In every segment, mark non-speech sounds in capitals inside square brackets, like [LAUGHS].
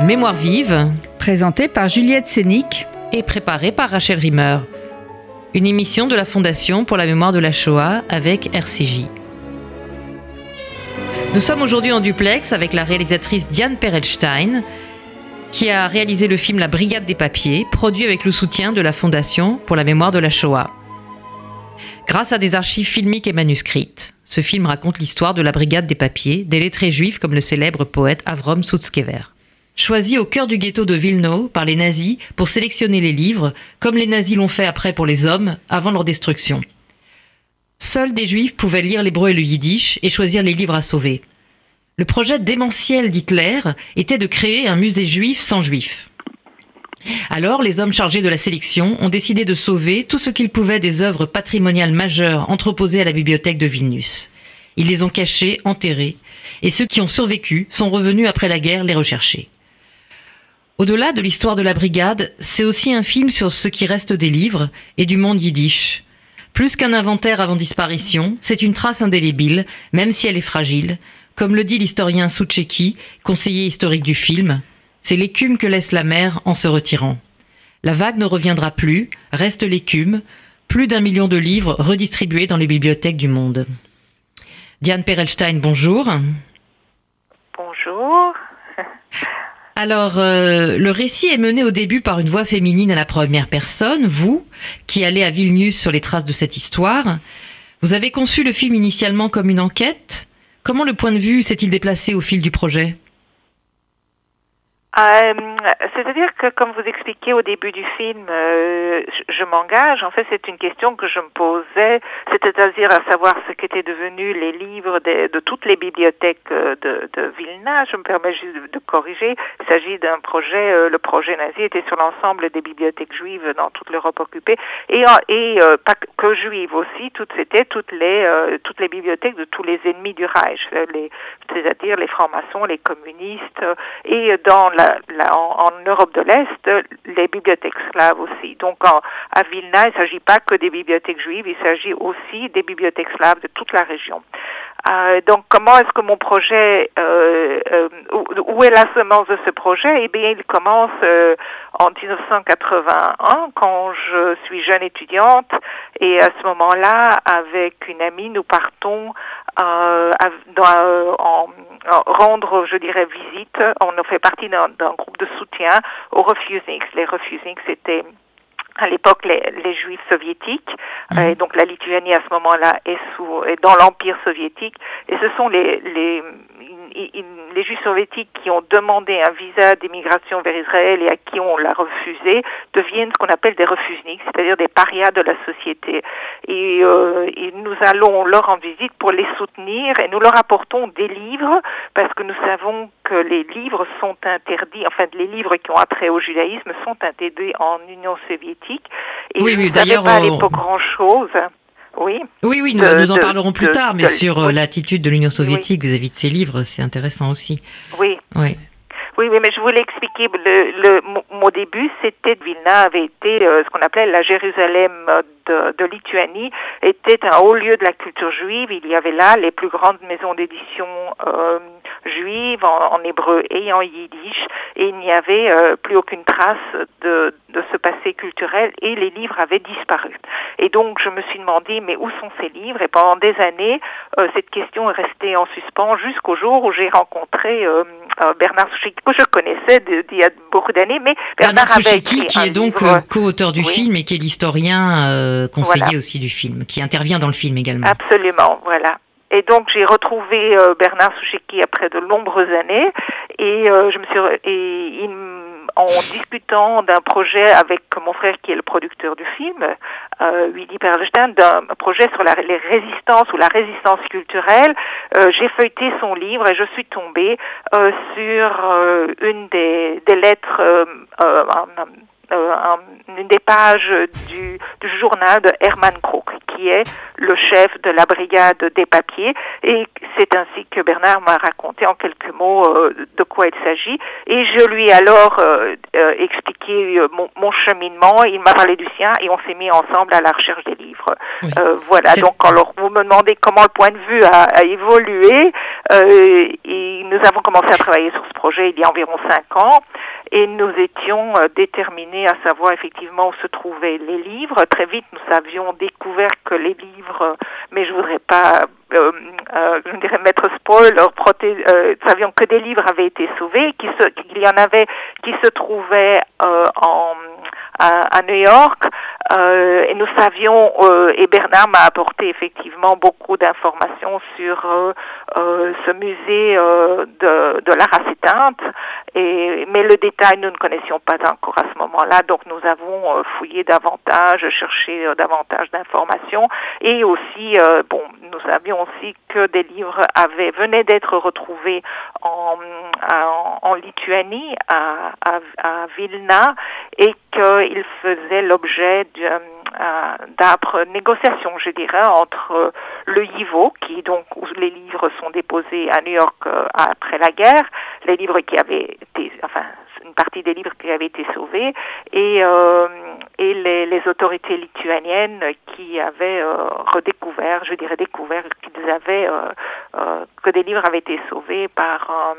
Mémoire vive, Présenté par Juliette Sénic. et préparée par Rachel Rimmer. Une émission de la Fondation pour la mémoire de la Shoah avec RCJ. Nous sommes aujourd'hui en duplex avec la réalisatrice Diane Perelstein, qui a réalisé le film La Brigade des Papiers, produit avec le soutien de la Fondation pour la mémoire de la Shoah. Grâce à des archives filmiques et manuscrites, ce film raconte l'histoire de la Brigade des Papiers, des lettrés juifs comme le célèbre poète Avrom Sutzkever. Choisi au cœur du ghetto de Vilno par les nazis pour sélectionner les livres, comme les nazis l'ont fait après pour les hommes, avant leur destruction. Seuls des juifs pouvaient lire l'hébreu et le yiddish et choisir les livres à sauver. Le projet démentiel d'Hitler était de créer un musée juif sans juifs. Alors, les hommes chargés de la sélection ont décidé de sauver tout ce qu'ils pouvaient des œuvres patrimoniales majeures entreposées à la bibliothèque de Vilnius. Ils les ont cachées, enterrées, et ceux qui ont survécu sont revenus après la guerre les rechercher. Au-delà de l'histoire de la brigade, c'est aussi un film sur ce qui reste des livres et du monde yiddish. Plus qu'un inventaire avant disparition, c'est une trace indélébile, même si elle est fragile. Comme le dit l'historien Soucheki, conseiller historique du film, c'est l'écume que laisse la mer en se retirant. La vague ne reviendra plus, reste l'écume, plus d'un million de livres redistribués dans les bibliothèques du monde. Diane Perelstein, bonjour. Bonjour. [LAUGHS] Alors, euh, le récit est mené au début par une voix féminine à la première personne, vous, qui allez à Vilnius sur les traces de cette histoire. Vous avez conçu le film initialement comme une enquête. Comment le point de vue s'est-il déplacé au fil du projet? Euh, C'est-à-dire que, comme vous expliquez au début du film, euh, je, je m'engage. En fait, c'est une question que je me posais, c'est-à-dire à savoir ce qu'étaient devenus les livres de, de toutes les bibliothèques euh, de, de Vilna. Je me permets juste de, de corriger. Il s'agit d'un projet. euh, le projet nazi était sur l'ensemble des bibliothèques juives dans toute l'Europe occupée et, en- et euh, pas que- juives aussi. Toutes c'était toutes les euh, toutes les bibliothèques de tous les ennemis du Reich, euh, c'est-à-dire les francs-maçons, les communistes euh, et dans la, la- en, Europe de l'Est, les bibliothèques slaves aussi. Donc en, à Vilna, il ne s'agit pas que des bibliothèques juives, il s'agit aussi des bibliothèques slaves de toute la région. Euh, donc comment est-ce que mon projet, euh, euh, où, où est la semence de ce projet? Eh bien, il commence euh, en 1981 quand je suis jeune étudiante et à ce moment-là, avec une amie, nous partons à- dans, euh, en, en rendre, je dirais, visite. On fait partie d'un groupe de soutien aux Refusings. Les Refusings, c'était à l'époque les, les juifs soviétiques. Euh, et donc la Lituanie à ce moment-là est sous est dans l'empire soviétique. Et ce sont les les les juifs soviétiques qui ont demandé un visa d'immigration vers Israël et à qui on l'a refusé deviennent ce qu'on appelle des refusniks, c'est-à-dire des parias de la société. Et, euh, et nous allons leur rendre visite pour les soutenir et nous leur apportons des livres parce que nous savons que les livres sont interdits, enfin les livres qui ont attrait au judaïsme sont interdits en Union soviétique. Et Oui, oui, savais d'ailleurs, pas à l'époque grand-chose. Oui. Oui, oui, nous, De- nous en de- parlerons plus de- tard, mais sur euh, oui. l'attitude de l'Union soviétique vis-à-vis de ces livres, c'est intéressant aussi. Oui. Oui. Oui, oui, mais je voulais expliquer le, le mon, mon début, c'était Vilna avait été euh, ce qu'on appelait la Jérusalem de, de Lituanie, était un haut lieu de la culture juive. Il y avait là les plus grandes maisons d'édition euh, juives en, en hébreu et en yiddish, et il n'y avait euh, plus aucune trace de, de ce passé culturel, et les livres avaient disparu. Et donc je me suis demandé, mais où sont ces livres? Et pendant des années, euh, cette question est restée en suspens jusqu'au jour où j'ai rencontré euh, Bernard Souchéki, que je connaissais d'il y a beaucoup d'années, mais Bernard Bernard avait Souchéki, écrit qui est donc co-auteur du Oui. film et qui est l'historien conseiller Voilà. aussi du film, qui intervient dans le film également. Absolument, voilà. Et donc j'ai retrouvé euh, Bernard Souchéki après de nombreuses années. Et euh, je me suis et il en discutant d'un projet avec mon frère qui est le producteur du film, euh, Willy Perlstein, d'un projet sur la, les résistances ou la résistance culturelle, euh, j'ai feuilleté son livre et je suis tombée euh, sur euh, une des, des lettres euh, euh, une des pages du, du journal de Hermann Krug, qui est le chef de la brigade des papiers. Et c'est ainsi que Bernard m'a raconté en quelques mots de quoi il s'agit. Et je lui ai alors expliqué mon, mon, cheminement. Il m'a parlé du sien et on s'est mis ensemble à la recherche des livres. voilà. Donc, alors, vous me demandez comment le point de vue a, a évolué. et nous avons commencé à travailler sur ce projet il y a environ cinq ans et nous étions euh, déterminés à savoir effectivement où se trouvaient les livres. Très vite, nous avions découvert que les livres, mais je voudrais pas, euh, euh, je dirais mettre spoil, euh, savions que des livres avaient été sauvés, qu'il y en avait qui se trouvaient en à, New York, euh, et nous savions, euh, et Bernard m'a apporté effectivement beaucoup d'informations sur euh, euh ce musée euh, de, de l'art à éteinte, et, mais le détail nous ne connaissions pas encore à ce moment-là, donc nous avons euh, fouillé davantage, cherché davantage d'informations, et aussi, bon, nous savions aussi que des livres avaient venaient d'être retrouvés en, en, en Lituanie, à, à, à Vilna, et qu'il faisait l'objet d'âpres négociations, je dirais, entre euh, le YIVO, qui donc où les livres sont déposés à New York euh, après la guerre, les livres qui avaient été, enfin une partie des livres qui avaient été sauvés, et et les, les, autorités lituaniennes qui avaient redécouvert, je dirais découvert qu'ils avaient que des livres avaient été sauvés par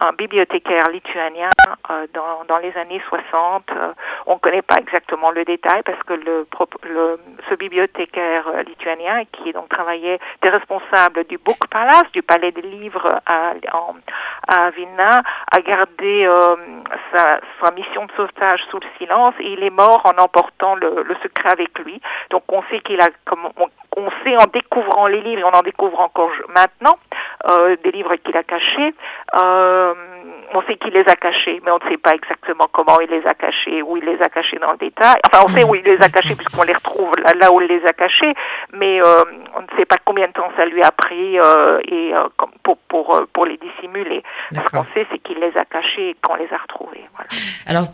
un bibliothécaire lituanien euh, dans, dans, les années 60. Euh, on ne connaît pas exactement le détail parce que le, le ce bibliothécaire euh, lituanien qui donc travaillait était responsable du Book Palace, du palais des livres à, à Vilna, a gardé sa, sa, mission de sauvetage sous le silence et il est mort en emportant le, le secret avec lui. Donc on sait qu'il a comme on, sait en découvrant les livres, et on en découvre encore maintenant, euh, des livres qu'il a cachés. Euh, on sait qu'il les a cachés, mais on ne sait pas exactement comment il les a cachés, où il les a cachés dans le détail. Enfin, on sait où il les a cachés puisqu'on les retrouve là, là, où il les a cachés, mais euh, on ne sait pas combien de temps ça lui a pris euh, et euh, pour pour euh, pour les dissimuler. Ce qu'on sait, c'est qu'il les a cachés et qu'on les a retrouvés. Voilà. Alors,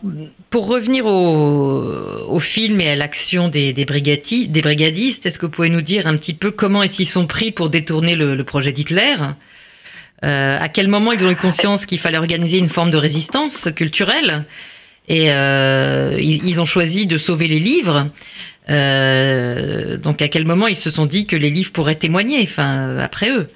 pour revenir au, au film et à l'action des, des, des brigadistes, est-ce que vous pouvez nous dire un petit peu comment est-ce qu'ils sont pris pour détourner le, le projet d'Hitler? Euh, à quel moment ils ont eu conscience qu'il fallait organiser une forme de résistance culturelle et euh, ils, ont choisi de sauver les livres. Euh, donc à quel moment ils se sont dit que les livres pourraient témoigner, enfin après eux?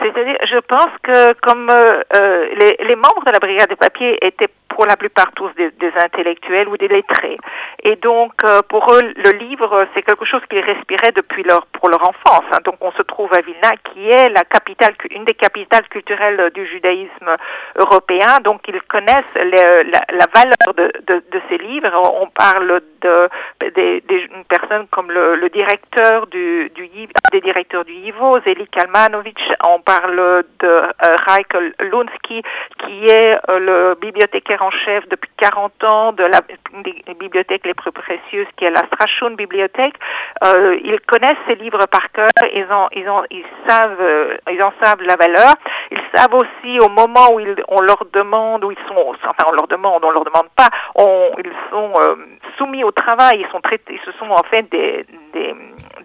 C'est-à-dire, je pense que comme euh, euh les, les, membres de la brigade de papier étaient pour la plupart tous des, intellectuels ou des lettrés. Et donc, euh, pour eux, le livre, c'est quelque chose qu'ils respiraient depuis leur, pour leur enfance. Hein. Donc, on se trouve à Vilna, qui est la capitale, une des capitales culturelles du judaïsme européen. Donc, ils connaissent la, valeur de, ces livres. On parle de, des, des personnes comme le, le directeur du, du des directeurs du IVO, Zeli Kalmanovic. On parle de euh, Lunsky, qui est euh, le bibliothécaire chef depuis 40 ans de la des bibliothèques les plus précieuses, qui est la Strachon Bibliothèque. Euh, ils connaissent ces livres par cœur, ils, ont, ils, ont, ils, savent, euh, ils en savent la valeur. Ils savent aussi au moment où ils, on leur demande, où ils sont, enfin on leur demande, on leur demande pas, ils sont euh, soumis au travail, ils sont traités, ce sont en fait des,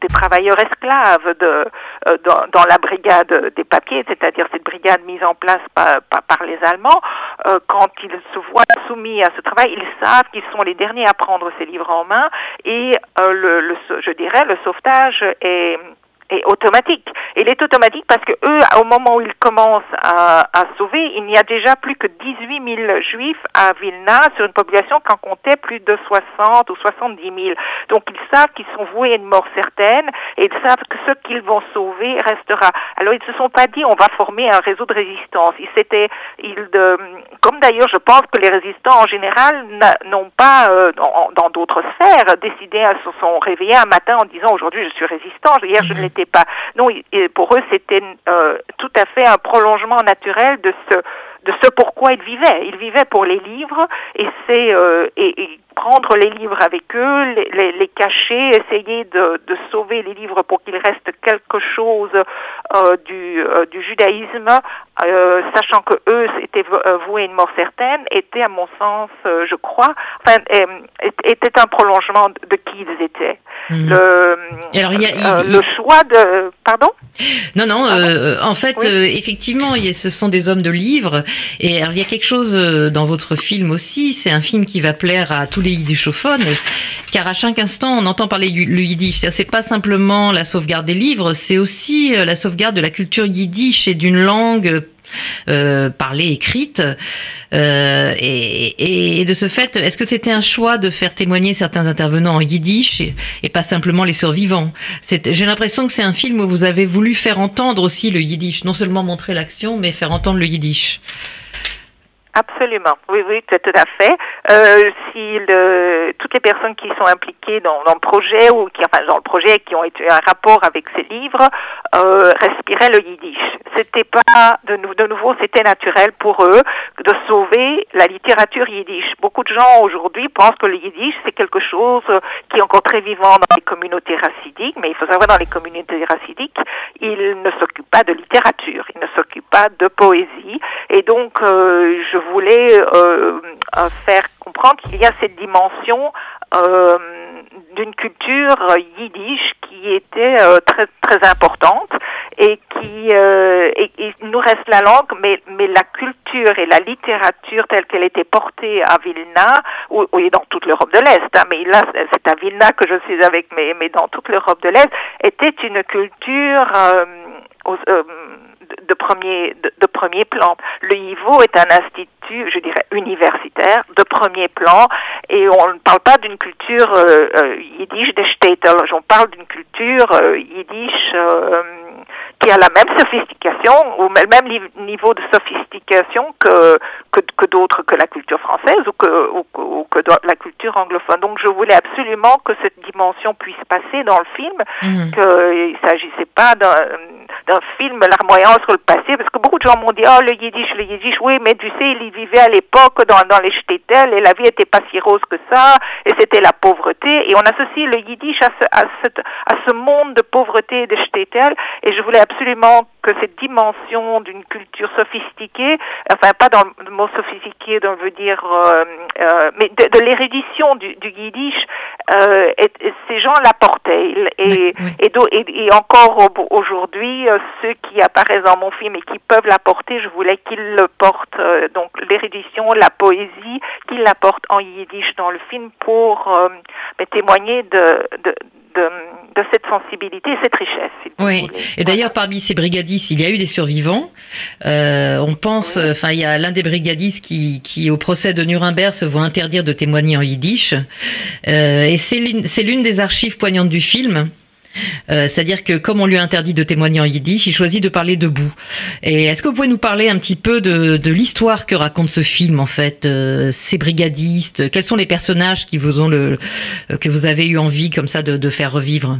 des travailleurs esclaves de, euh, dans, dans, la brigade des papiers, c'est-à-dire cette brigade mise en place par, par, par les Allemands. Euh, quand ils se voient soumis à ce travail, ils savent qu'ils sont les derniers à prendre ces livres en main et euh, le, le, je dirais le sauvetage est est automatique. Il est automatique parce que eux, au moment où ils commencent à, à sauver, il n'y a déjà plus que 18 000 juifs à Vilna sur une population qui en comptait plus de 60 ou 70 000. Donc ils savent qu'ils sont voués à une mort certaine et ils savent que ce qu'ils vont sauver restera. Alors ils ne se sont pas dit on va former un réseau de résistance. Ils s'étaient, ils de, comme d'ailleurs je pense que les résistants en général n'ont pas euh, dans d'autres sphères décidé à se sont réveillés un matin en disant aujourd'hui je suis résistant. Hier je ne pas. Non, pour eux, c'était euh, tout à fait un prolongement naturel de ce de ce pourquoi ils vivaient. Ils vivaient pour les livres et c'est euh, prendre les livres avec eux, les, les, cacher, essayer de, de, sauver les livres pour qu'il reste quelque chose euh, du, euh, du judaïsme, euh, sachant que eux étaient voués à une mort certaine, était à mon sens, je crois, enfin, était un prolongement de qui ils étaient. Mhm. Le, Alors, il y a, il, le choix de, pardon? Non, non. en fait, oui. effectivement, ce sont des hommes de livres, et alors, il y a quelque chose dans votre film aussi. C'est un film qui va plaire à tous les yiddishophones, car à chaque instant, on entend parler le yiddish. C'est pas simplement la sauvegarde des livres, c'est aussi la sauvegarde de la culture yiddish et d'une langue euh, parlée, écrite. Euh, et, de ce fait, est-ce que c'était un choix de faire témoigner certains intervenants en yiddish et pas simplement les survivants? J'ai l'impression que c'est un film où vous avez voulu faire entendre aussi le yiddish, non seulement montrer l'action, mais faire entendre le yiddish. Absolument, oui, oui, tout, à fait. Euh, si le, toutes les personnes qui sont impliquées dans, dans, le projet ou qui, enfin, dans le projet, qui ont été un rapport avec ces livres, euh, respiraient le yiddish. C'était pas de, de nouveau, c'était naturel pour eux de sauver la littérature yiddish. Beaucoup de gens aujourd'hui pensent que le yiddish c'est quelque chose qui est encore très vivant dans les communautés racidiques, mais il faut savoir dans les communautés racidiques, ils ne s'occupent pas de littérature, ils ne s'occupent pas de poésie, et donc euh, je voulais euh, faire comprendre qu'il y a cette dimension euh, d'une culture yiddish qui était euh, très très importante et qui euh, nous reste la langue mais mais la culture et la littérature telle qu'elle était portée à Vilna ou, dans toute l'Europe de l'Est hein, mais là c'est à Vilna que je suis avec mais mais dans toute l'Europe de l'Est était une culture euh, euh, de premier de, de, premier plan. Le IVO est un institut, je dirais, universitaire de premier plan, et on ne parle pas d'une culture euh, euh, yiddish des Städte, on parle d'une culture euh, yiddish euh, qui a la même sophistication ou le même niveau de sophistication que que, que d'autres que la culture française ou que ou, ou que la culture anglophone. Donc je voulais absolument que cette dimension puisse passer dans le film, mmh. qu'il s'agissait pas d'un d'un film larmoyant sur le passé, parce que beaucoup de gens m'ont dit, oh, le yiddish, le yiddish, oui, mais tu sais, il y vivait à l'époque dans, dans les shtetl, et la vie était pas si rose que ça, et c'était la pauvreté, et on associe le yiddish à ce, à ce, à ce monde de pauvreté de shtetl, et je voulais absolument que cette dimension d'une culture sophistiquée, enfin pas dans le mot sophistiqué, on veut dire, euh, euh, mais de, de l'érudition du, du yiddish, euh, et, et ces gens l'apportaient. Et, oui. et, encore aujourd'hui, ceux qui apparaissent dans mon film et qui peuvent l'apporter, je voulais qu'ils le portent, euh, donc l'érudition, la poésie, qu'ils l'apportent en yiddish dans le film pour euh, témoigner de, de de, de, cette sensibilité et cette richesse. Si oui, et d'ailleurs parmi ces brigadistes, il y a eu des survivants. Euh, on pense, enfin oui. il y a l'un des brigadistes qui, qui au procès de Nuremberg se voit interdire de témoigner en yiddish. Euh, et c'est l'une des archives poignantes du film. Euh, C'est-à-dire que comme on lui a interdit de témoigner en yiddish, il choisit de parler debout. Et est-ce que vous pouvez nous parler un petit peu de, l'histoire que raconte ce film en fait, euh, ces brigadistes? Quels sont les personnages qui vous ont le que vous avez eu envie comme ça de, faire revivre?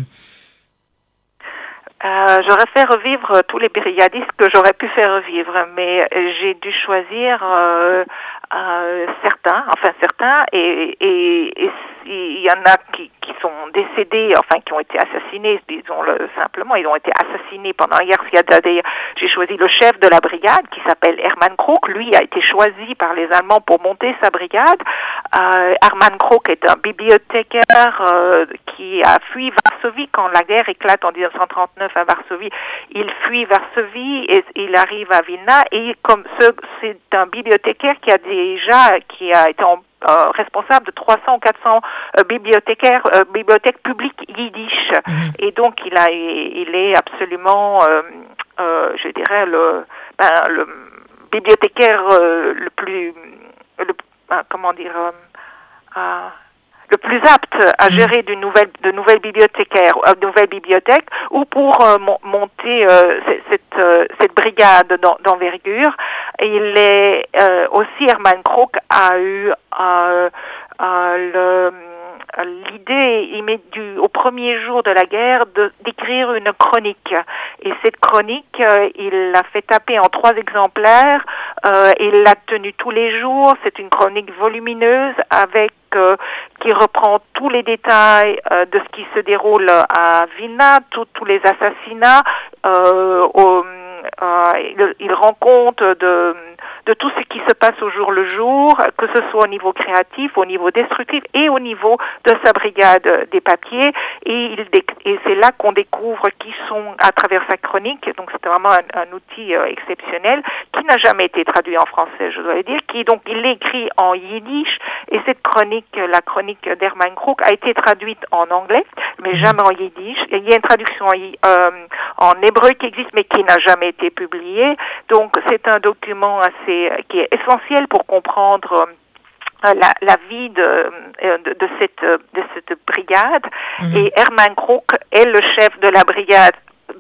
Euh, j'aurais fait revivre tous les brigadistes que j'aurais pu faire revivre, mais j'ai dû choisir euh, euh, certains, enfin certains, et, et, et il y en a qui, qui sont décédés, enfin qui ont été assassinés, disons-le simplement, ils ont été assassinés pendant hier. J'ai choisi le chef de la brigade qui s'appelle Hermann Krok. Lui a été choisi par les Allemands pour monter sa brigade. Euh, Hermann Krok est un bibliothécaire euh, qui a fui Varsovie quand la guerre éclate en 1939 à Varsovie. Il fuit Varsovie et il arrive à Vilna et comme c'est un bibliothécaire qui a déjà qui a été en euh, responsable de 300 ou 400 euh, bibliothécaires, euh, bibliothèques publiques yiddish. -hmm. Et donc, il, a, il est absolument, je dirais, le, ben, le bibliothécaire le plus, le, comment dire, le plus apte à gérer de nouvelles, de nouvelles bibliothécaires, euh, de nouvelles bibliothèques, ou pour euh, monter euh, cette, cette brigade d'envergure. Il est aussi Hermann Krok a eu l'idée, il met du, au premier jour de la guerre d'écrire une chronique. Et cette chronique, euh, il l'a fait taper en trois exemplaires. Euh, il l'a tenue tous les jours. C'est une chronique volumineuse avec euh, qui reprend tous les détails euh, de ce qui se déroule à Vilna, tous les assassinats. Au, il, il rend compte de de tout ce qui se passe au jour le jour, que ce soit au niveau créatif, au niveau destructif et au niveau de sa brigade des papiers. Et, il, et c'est là qu'on découvre qui sont à travers sa chronique. Donc c'est vraiment un, outil euh, exceptionnel qui n'a jamais été traduit en français, je dois le dire. Qui donc il l'écrit en yiddish et cette chronique, la chronique d'Hermann Krug, a été traduite en anglais, mais jamais en yiddish. il y a une traduction en, euh, en hébreu qui existe, mais qui n'a jamais été publiée. Donc c'est un document assez qui est essentiel pour comprendre euh, la, la, vie de, euh, de, de, cette, de cette brigade. Mhm. Et Hermann Krug est le chef de la brigade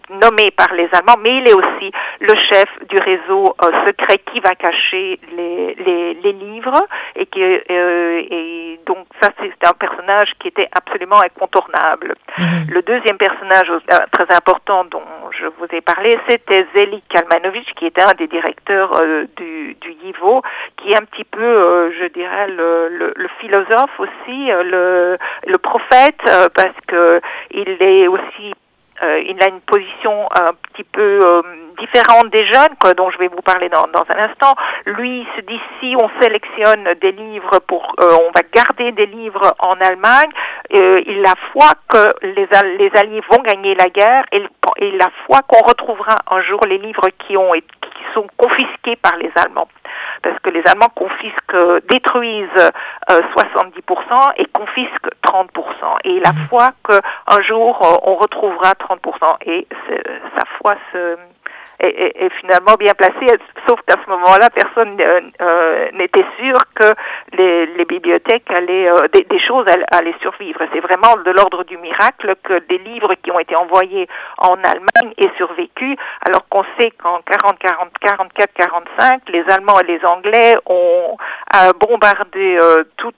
nommé par les Allemands, mais il est aussi le chef du réseau euh, secret qui va cacher les, les, les livres et qui euh, et donc ça c'est un personnage qui était absolument incontournable. Mhm. Le deuxième personnage euh, très important dont je vous ai parlé, c'était Zeli Kalmanovic, qui était un des directeurs du, du YIVO, qui est un petit peu, je dirais, le, le, le philosophe aussi, le, le prophète, parce que il est aussi il a une position un petit peu euh, différente des jeunes, quoi, dont je vais vous parler dans, dans un instant. Lui il se dit si on sélectionne des livres pour, euh, on va garder des livres en Allemagne, il a foi que les, les Alliés vont gagner la guerre et, il a foi qu'on retrouvera un jour les livres qui ont qui sont confisqués par les Allemands parce que les Allemands confisquent, détruisent 70% et confisquent 30%. Et la mmh. foi qu'un jour on retrouvera 30%. Et sa foi se, est, finalement bien placée, sauf qu'à ce moment-là, personne euh, euh, n'était sûr que les, les bibliothèques allaient, euh, des, des, choses allaient, survivre. C'est vraiment de l'ordre du miracle que des livres qui ont été envoyés en Allemagne aient survécu, alors qu'on sait qu'en 40, 40, 44, 45, les Allemands et les Anglais ont bombardé toute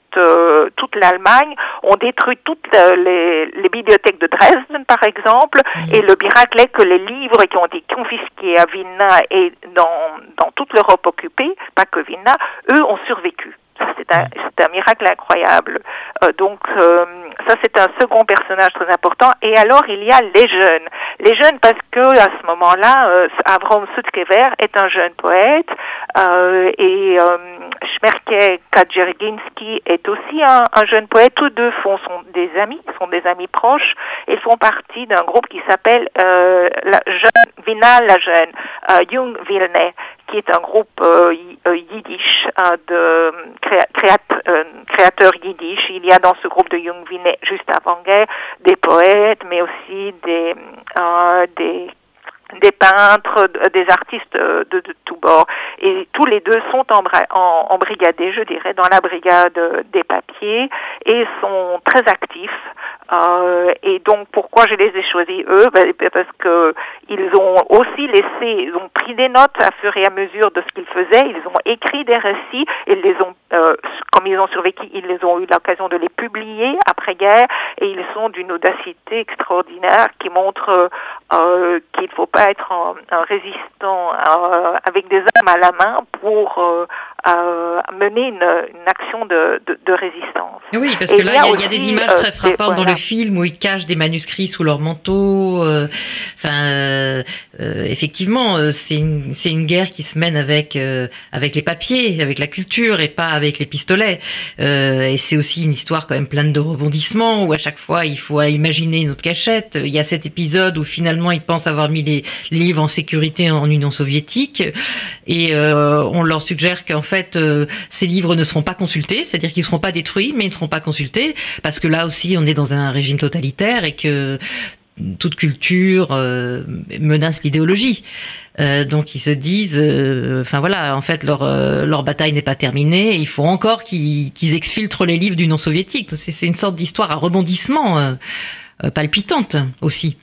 toute l'Allemagne, ont détruit toutes les, les, bibliothèques de Dresden, par exemple, et le miracle est que les livres qui ont été confisqués à Vilna et dans, dans toute l'Europe occupée, pas que Vilna, eux ont survécu. C'est un, un, miracle incroyable. Euh, donc, euh, ça, c'est un second personnage très important. Et alors, il y a les jeunes. Les jeunes parce que, à ce moment-là, euh, Avram Sutskever est un jeune poète euh, et euh, Shmerke Kadjerginski est aussi un, un, jeune poète. Tous deux font, sont des amis, sont des amis proches et font partie d'un groupe qui s'appelle euh, la jeune, Vina la jeune, euh, Jung Vilne qui est un groupe euh yiddish euh, de euh, créateurs yiddish. Il y a dans ce groupe de Jung Vinet, juste avant-guerre, des poètes, mais aussi des, des des peintres, des artistes de, de, tous bords. Et tous les deux sont en, en, embrigadés, je dirais, dans la brigade des papiers et sont très actifs. Euh, et donc, pourquoi je les ai choisis eux? Ben, Parce que ils ont aussi laissé, ils ont pris des notes à fur et à mesure de ce qu'ils faisaient. Ils ont écrit des récits. Ils les ont, euh, comme ils ont survécu, ils les ont eu l'occasion de les publier après-guerre. Et ils sont d'une audacité extraordinaire qui montre euh, qu'il ne faut pas être un, résistant euh, avec des armes à la main pour euh, mener une, une action de, de, de, résistance. Oui, parce que là, il y, a, des images très frappantes dans le film où ils cachent des manuscrits sous leur manteau. Enfin, effectivement, c'est une, guerre qui se mène avec, avec les papiers, avec la culture et pas avec les pistolets. et c'est aussi une histoire quand même pleine de rebondissements où à chaque fois, il faut imaginer une autre cachette. Il y a cet épisode où finalement, ils pensent avoir mis les, livres en sécurité en Union soviétique et euh, on leur suggère qu'en fait euh, ces livres ne seront pas consultés, c'est-à-dire qu'ils ne seront pas détruits mais ils ne seront pas consultés parce que là aussi on est dans un régime totalitaire et que toute culture euh, menace l'idéologie. donc ils se disent, enfin voilà, en fait leur bataille n'est pas terminée. Il faut encore qu'ils exfiltrent les livres du non soviétique. C'est une sorte d'histoire à rebondissement palpitante aussi.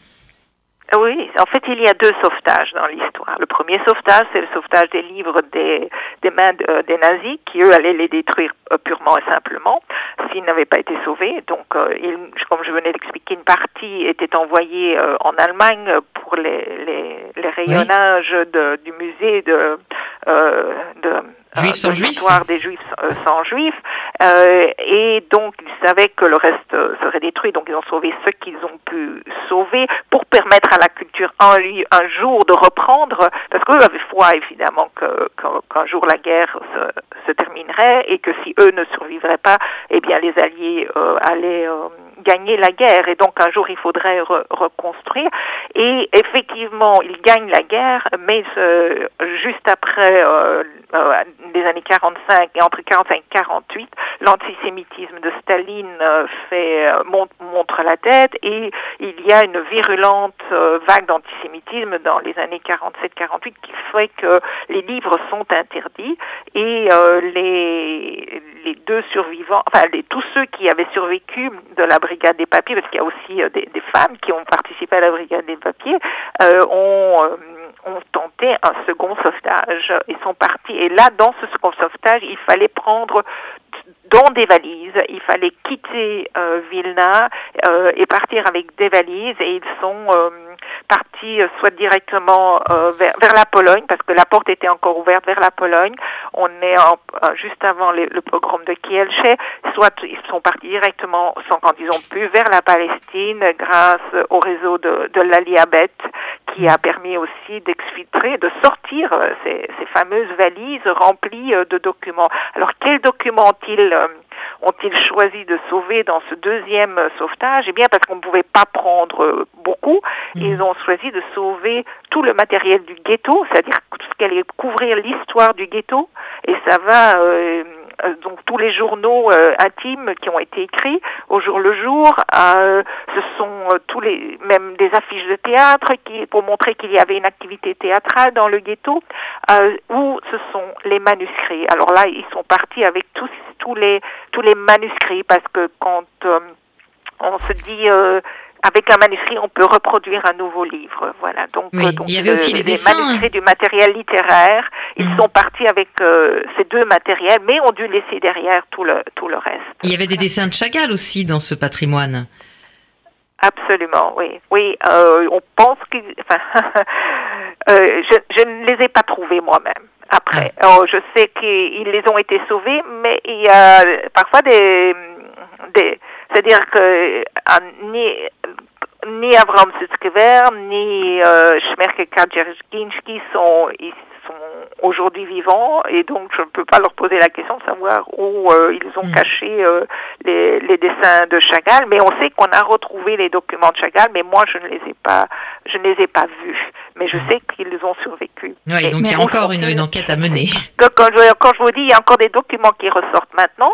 Oui, en fait, il y a deux sauvetages dans l'histoire. Le premier sauvetage, c'est le sauvetage des livres des, des mains des nazis, qui eux allaient les détruire euh, purement et simplement s'ils n'avaient pas été sauvés. Donc, euh, il, comme je venais d'expliquer, une partie était envoyée euh, en Allemagne pour les, les, les rayonnages de, du musée de, de Juifs sans juifs. des juifs sans juifs. Euh, et donc, ils savaient que le reste serait détruit. Donc, ils ont sauvé ceux qu'ils ont pu sauver pour permettre à la culture un, un jour de reprendre. Parce qu'eux avaient foi, évidemment, qu'un jour la guerre se, se, terminerait et que si eux ne survivraient pas, eh bien, les Alliés euh, allaient euh, gagner la guerre. Et donc, un jour, il faudrait reconstruire. Et effectivement, ils gagnent la guerre, mais juste après des années 45 et entre 45 et 48, l'antisémitisme de Staline euh, fait euh, montre la tête et il y a une virulente euh, vague d'antisémitisme dans les années 47-48 qui fait que les livres sont interdits et les les deux survivants, enfin les, tous ceux qui avaient survécu de la brigade des papiers, parce qu'il y a aussi des, des, femmes qui ont participé à la brigade des papiers, ont ont tenté un second sauvetage. Ils sont partis. Et là, dans ce second sauvetage, il fallait prendre dans des valises. Il fallait quitter euh, Vilna euh, et partir avec des valises. Et ils sont euh, partis euh, soit directement euh, vers, la Pologne, parce que la porte était encore ouverte vers la Pologne. On est en, juste avant le, le pogrom de Kielce. Soit ils sont partis directement, sans quand ils ont pu, vers la Palestine grâce au réseau de, de l'Aliabet qui a permis aussi d'exfiltrer, de sortir euh, ces, ces, fameuses valises remplies de documents. Alors quels documents ont-ils ont-ils choisi de sauver dans ce deuxième sauvetage? Eh bien, parce qu'on ne pouvait pas prendre beaucoup, mmh. ils ont choisi de sauver tout le matériel du ghetto, c'est-à-dire tout ce qui allait couvrir l'histoire du ghetto, et ça va euh, euh, donc tous les journaux euh, intimes qui ont été écrits au jour le jour. Euh, ce sont euh, tous les même des affiches de théâtre qui pour montrer qu'il y avait une activité théâtrale dans le ghetto. ou ce sont les manuscrits. Alors là, ils sont partis avec tous tous les tous les manuscrits parce que quand on se dit avec un manuscrit, on peut reproduire un nouveau livre. Voilà. Donc, oui, donc il y avait aussi les, dessins. manuscrits du matériel littéraire. Ils mmh. sont partis avec euh, ces deux matériels, mais ont dû laisser derrière tout le tout le reste. Il y avait des dessins de Chagall aussi dans ce patrimoine. Absolument, oui, oui. Euh, on pense que, [LAUGHS] enfin, euh, je, je ne les ai pas trouvés moi-même après. Ah. Oh, je sais qu'ils les ont été sauvés, mais il y a parfois des, des c'est-à-dire que ni, ni Avram Sutskever, ni euh, Shmerke Kadjerginski sont, ils sont aujourd'hui vivants et donc je ne peux pas leur poser la question de savoir où euh, ils ont mm. caché euh, les, les, dessins de Chagall, mais on sait qu'on a retrouvé les documents de Chagall, mais moi je ne les ai pas, je ne les ai pas vus, mais je sais qu'ils ont survécu. Oui, donc il y a encore une, une, enquête à mener. [LAUGHS] Quand je, quand je vous dis, il y a encore des documents qui ressortent maintenant.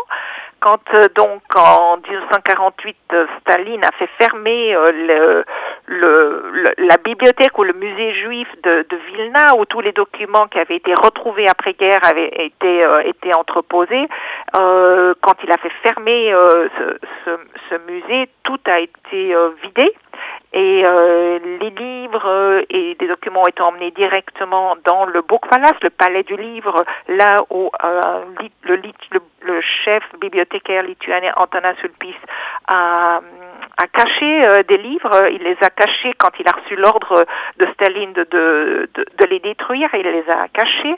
Quand euh, donc en 1948 euh, Staline a fait fermer euh, le, le, la bibliothèque ou le musée juif de, de, Vilna où tous les documents qui avaient été retrouvés après guerre avaient été été entreposés, quand il a fait fermer ce, ce, ce, musée, tout a été vidé et euh, les livres euh, et des documents ont été emmenés directement dans le Book Palace, le palais du livre, là où euh, le, le, le, chef bibliothécaire lituanien Antanas Sulpice a a caché euh, des livres, il les a cachés quand il a reçu l'ordre de Staline de, de, de, de, les détruire, il les a cachés.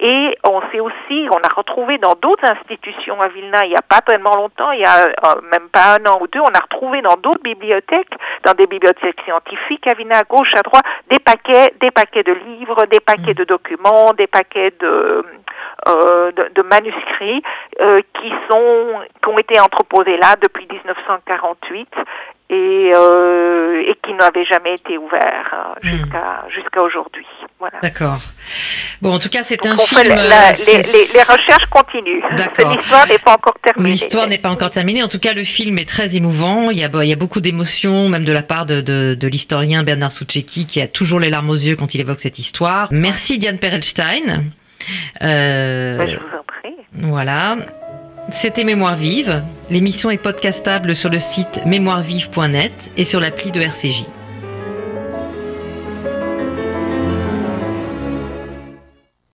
Et on sait aussi, on a retrouvé dans d'autres institutions à Vilna, il n'y a pas tellement longtemps, il y a euh, même pas un an ou deux, on a retrouvé dans d'autres bibliothèques, dans des bibliothèques scientifiques à Vilna, à gauche, à droite, des paquets, des paquets de livres, des paquets de documents, des paquets de, de, de, manuscrits euh, qui sont qui ont été entreposés là depuis 1948 et, euh, et qui n'avaient jamais été ouverts euh, hmm. jusqu'à jusqu'à aujourd'hui. Voilà. D'accord. Bon, en tout cas, c'est un film. La, la, les, les, les, recherches continuent. D'accord. L'histoire n'est pas encore terminée. L'histoire n'est pas encore terminée. En tout cas, le film est très émouvant. Il y a, il y a beaucoup d'émotions, même de la part de, de, de l'historien Bernard Soucheki, qui a toujours les larmes aux yeux quand il évoque cette histoire. Merci Diane Perelstein. Euh, je vous en prie. Voilà. C'était Mémoire vive. L'émission est podcastable sur le site mémoirevive.net et sur l'appli de RCJ.